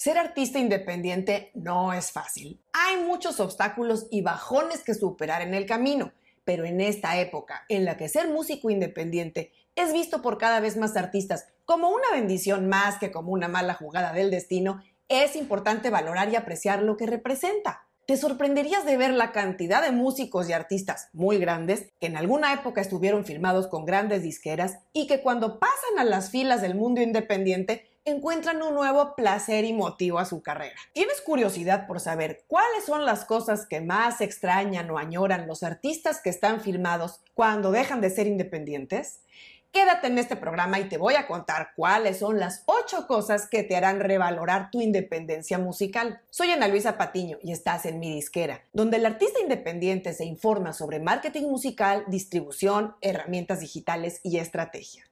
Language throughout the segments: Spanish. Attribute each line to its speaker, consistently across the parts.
Speaker 1: Ser artista independiente no es fácil. Hay muchos obstáculos y bajones que superar en el camino, pero en esta época en la que ser músico independiente es visto por cada vez más artistas como una bendición más que como una mala jugada del destino, es importante valorar y apreciar lo que representa. Te sorprenderías de ver la cantidad de músicos y artistas muy grandes que en alguna época estuvieron firmados con grandes disqueras y que cuando pasan a las filas del mundo independiente encuentran un nuevo placer y motivo a su carrera. ¿Tienes curiosidad por saber cuáles son las cosas que más extrañan o añoran los artistas que están filmados cuando dejan de ser independientes? Quédate en este programa y te voy a contar cuáles son las ocho cosas que te harán revalorar tu independencia musical. Soy Ana Luisa Patiño y estás en mi disquera, donde el artista independiente se informa sobre marketing musical, distribución, herramientas digitales y estrategia.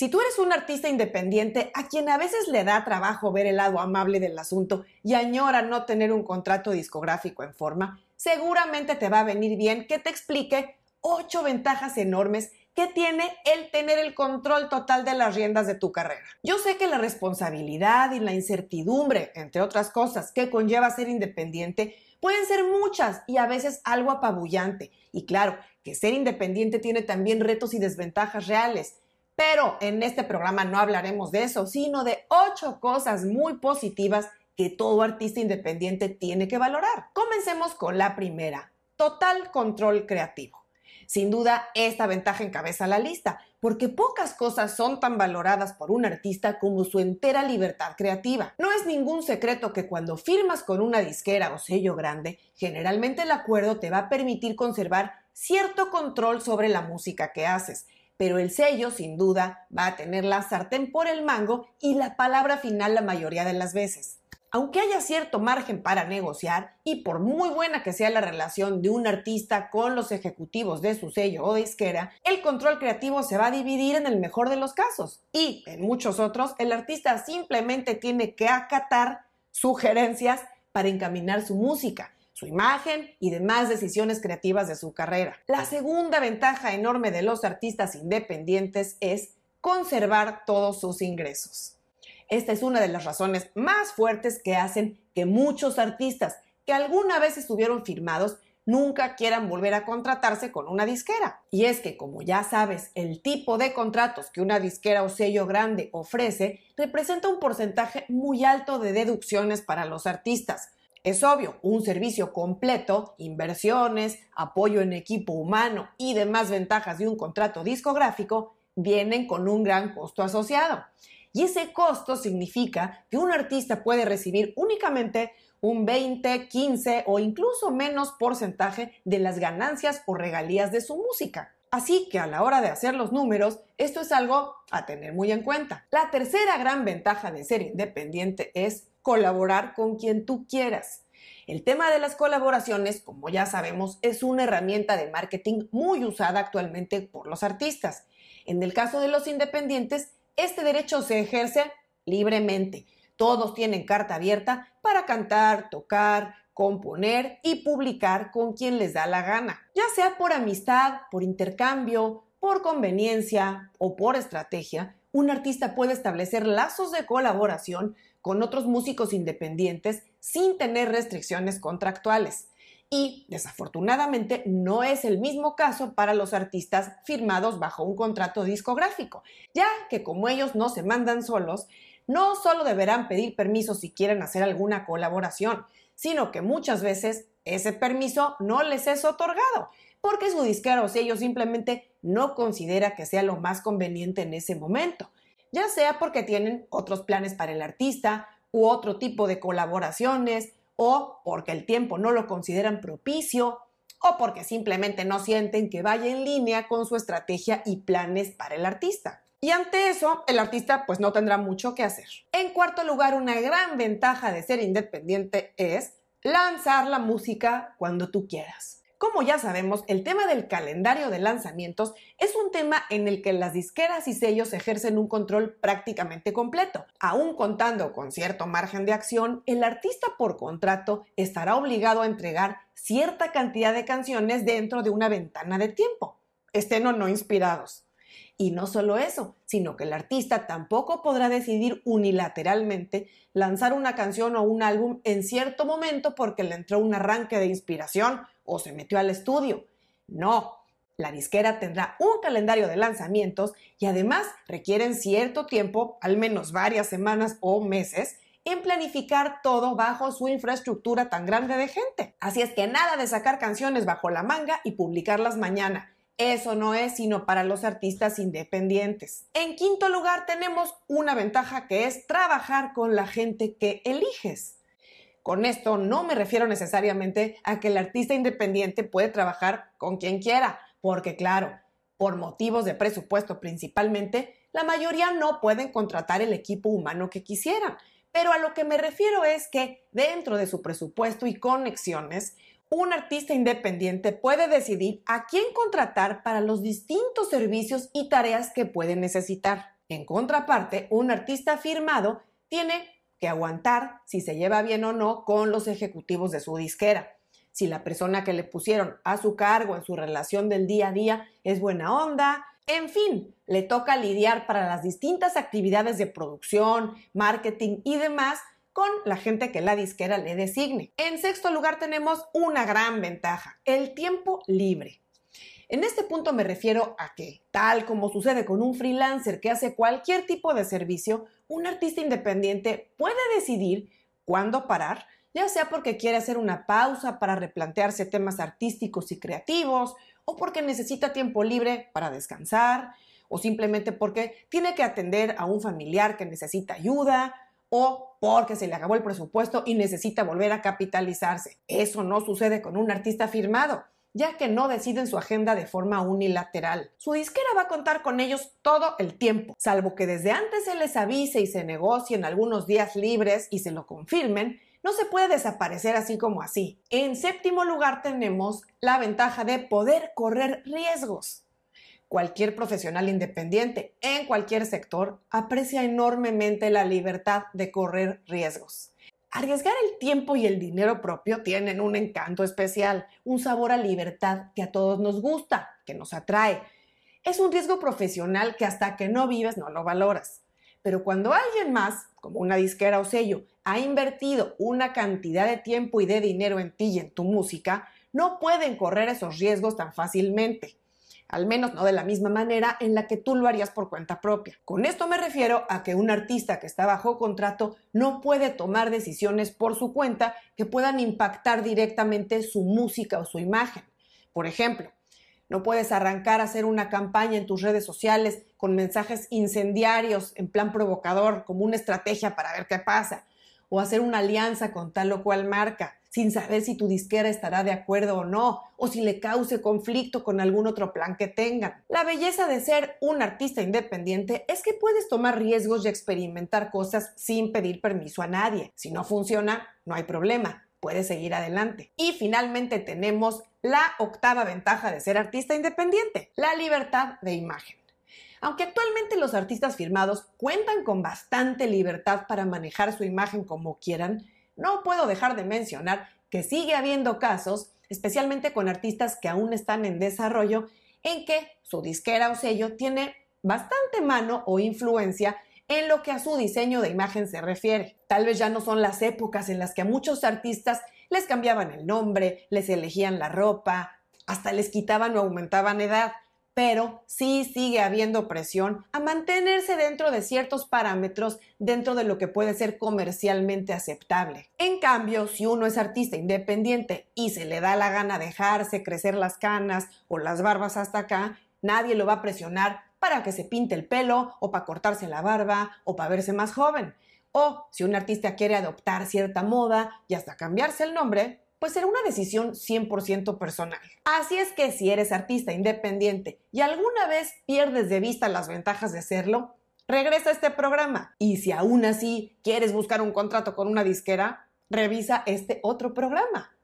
Speaker 1: Si tú eres un artista independiente a quien a veces le da trabajo ver el lado amable del asunto y añora no tener un contrato discográfico en forma, seguramente te va a venir bien que te explique ocho ventajas enormes que tiene el tener el control total de las riendas de tu carrera. Yo sé que la responsabilidad y la incertidumbre, entre otras cosas, que conlleva ser independiente, pueden ser muchas y a veces algo apabullante. Y claro, que ser independiente tiene también retos y desventajas reales. Pero en este programa no hablaremos de eso, sino de ocho cosas muy positivas que todo artista independiente tiene que valorar. Comencemos con la primera, total control creativo. Sin duda, esta ventaja encabeza la lista, porque pocas cosas son tan valoradas por un artista como su entera libertad creativa. No es ningún secreto que cuando firmas con una disquera o sello grande, generalmente el acuerdo te va a permitir conservar cierto control sobre la música que haces pero el sello sin duda va a tener la sartén por el mango y la palabra final la mayoría de las veces. Aunque haya cierto margen para negociar, y por muy buena que sea la relación de un artista con los ejecutivos de su sello o disquera, el control creativo se va a dividir en el mejor de los casos. Y en muchos otros, el artista simplemente tiene que acatar sugerencias para encaminar su música su imagen y demás decisiones creativas de su carrera. La segunda ventaja enorme de los artistas independientes es conservar todos sus ingresos. Esta es una de las razones más fuertes que hacen que muchos artistas que alguna vez estuvieron firmados nunca quieran volver a contratarse con una disquera. Y es que, como ya sabes, el tipo de contratos que una disquera o sello grande ofrece representa un porcentaje muy alto de deducciones para los artistas, es obvio, un servicio completo, inversiones, apoyo en equipo humano y demás ventajas de un contrato discográfico vienen con un gran costo asociado. Y ese costo significa que un artista puede recibir únicamente un 20, 15 o incluso menos porcentaje de las ganancias o regalías de su música. Así que a la hora de hacer los números, esto es algo a tener muy en cuenta. La tercera gran ventaja de ser independiente es colaborar con quien tú quieras. El tema de las colaboraciones, como ya sabemos, es una herramienta de marketing muy usada actualmente por los artistas. En el caso de los independientes, este derecho se ejerce libremente. Todos tienen carta abierta para cantar, tocar, componer y publicar con quien les da la gana, ya sea por amistad, por intercambio, por conveniencia o por estrategia. Un artista puede establecer lazos de colaboración con otros músicos independientes sin tener restricciones contractuales. Y desafortunadamente no es el mismo caso para los artistas firmados bajo un contrato discográfico, ya que como ellos no se mandan solos, no solo deberán pedir permiso si quieren hacer alguna colaboración, sino que muchas veces ese permiso no les es otorgado, porque su disquero o sello simplemente no considera que sea lo más conveniente en ese momento ya sea porque tienen otros planes para el artista u otro tipo de colaboraciones, o porque el tiempo no lo consideran propicio, o porque simplemente no sienten que vaya en línea con su estrategia y planes para el artista. Y ante eso, el artista pues no tendrá mucho que hacer. En cuarto lugar, una gran ventaja de ser independiente es lanzar la música cuando tú quieras. Como ya sabemos, el tema del calendario de lanzamientos es un tema en el que las disqueras y sellos ejercen un control prácticamente completo. Aún contando con cierto margen de acción, el artista por contrato estará obligado a entregar cierta cantidad de canciones dentro de una ventana de tiempo, estén o no inspirados. Y no solo eso, sino que el artista tampoco podrá decidir unilateralmente lanzar una canción o un álbum en cierto momento porque le entró un arranque de inspiración o se metió al estudio. No, la disquera tendrá un calendario de lanzamientos y además requieren cierto tiempo, al menos varias semanas o meses, en planificar todo bajo su infraestructura tan grande de gente. Así es que nada de sacar canciones bajo la manga y publicarlas mañana. Eso no es sino para los artistas independientes. En quinto lugar tenemos una ventaja que es trabajar con la gente que eliges. Con esto no me refiero necesariamente a que el artista independiente puede trabajar con quien quiera, porque claro, por motivos de presupuesto principalmente, la mayoría no pueden contratar el equipo humano que quisieran. Pero a lo que me refiero es que dentro de su presupuesto y conexiones, un artista independiente puede decidir a quién contratar para los distintos servicios y tareas que puede necesitar. En contraparte, un artista firmado tiene que aguantar si se lleva bien o no con los ejecutivos de su disquera. Si la persona que le pusieron a su cargo en su relación del día a día es buena onda, en fin, le toca lidiar para las distintas actividades de producción, marketing y demás con la gente que la disquera le designe. En sexto lugar tenemos una gran ventaja, el tiempo libre. En este punto me refiero a que, tal como sucede con un freelancer que hace cualquier tipo de servicio, un artista independiente puede decidir cuándo parar, ya sea porque quiere hacer una pausa para replantearse temas artísticos y creativos, o porque necesita tiempo libre para descansar, o simplemente porque tiene que atender a un familiar que necesita ayuda, o porque se le acabó el presupuesto y necesita volver a capitalizarse. Eso no sucede con un artista firmado, ya que no deciden su agenda de forma unilateral. Su disquera va a contar con ellos todo el tiempo, salvo que desde antes se les avise y se negocien algunos días libres y se lo confirmen, no se puede desaparecer así como así. En séptimo lugar tenemos la ventaja de poder correr riesgos. Cualquier profesional independiente en cualquier sector aprecia enormemente la libertad de correr riesgos. Arriesgar el tiempo y el dinero propio tienen un encanto especial, un sabor a libertad que a todos nos gusta, que nos atrae. Es un riesgo profesional que hasta que no vives no lo valoras. Pero cuando alguien más, como una disquera o sello, ha invertido una cantidad de tiempo y de dinero en ti y en tu música, no pueden correr esos riesgos tan fácilmente al menos no de la misma manera en la que tú lo harías por cuenta propia. Con esto me refiero a que un artista que está bajo contrato no puede tomar decisiones por su cuenta que puedan impactar directamente su música o su imagen. Por ejemplo, no puedes arrancar a hacer una campaña en tus redes sociales con mensajes incendiarios en plan provocador como una estrategia para ver qué pasa, o hacer una alianza con tal o cual marca sin saber si tu disquera estará de acuerdo o no, o si le cause conflicto con algún otro plan que tengan. La belleza de ser un artista independiente es que puedes tomar riesgos y experimentar cosas sin pedir permiso a nadie. Si no funciona, no hay problema, puedes seguir adelante. Y finalmente tenemos la octava ventaja de ser artista independiente, la libertad de imagen. Aunque actualmente los artistas firmados cuentan con bastante libertad para manejar su imagen como quieran, no puedo dejar de mencionar que sigue habiendo casos, especialmente con artistas que aún están en desarrollo, en que su disquera o sello tiene bastante mano o influencia en lo que a su diseño de imagen se refiere. Tal vez ya no son las épocas en las que a muchos artistas les cambiaban el nombre, les elegían la ropa, hasta les quitaban o aumentaban edad pero sí sigue habiendo presión a mantenerse dentro de ciertos parámetros dentro de lo que puede ser comercialmente aceptable. En cambio, si uno es artista independiente y se le da la gana dejarse crecer las canas o las barbas hasta acá, nadie lo va a presionar para que se pinte el pelo o para cortarse la barba o para verse más joven. O si un artista quiere adoptar cierta moda y hasta cambiarse el nombre, pues será una decisión 100% personal. Así es que si eres artista independiente y alguna vez pierdes de vista las ventajas de serlo, regresa a este programa. Y si aún así quieres buscar un contrato con una disquera, revisa este otro programa.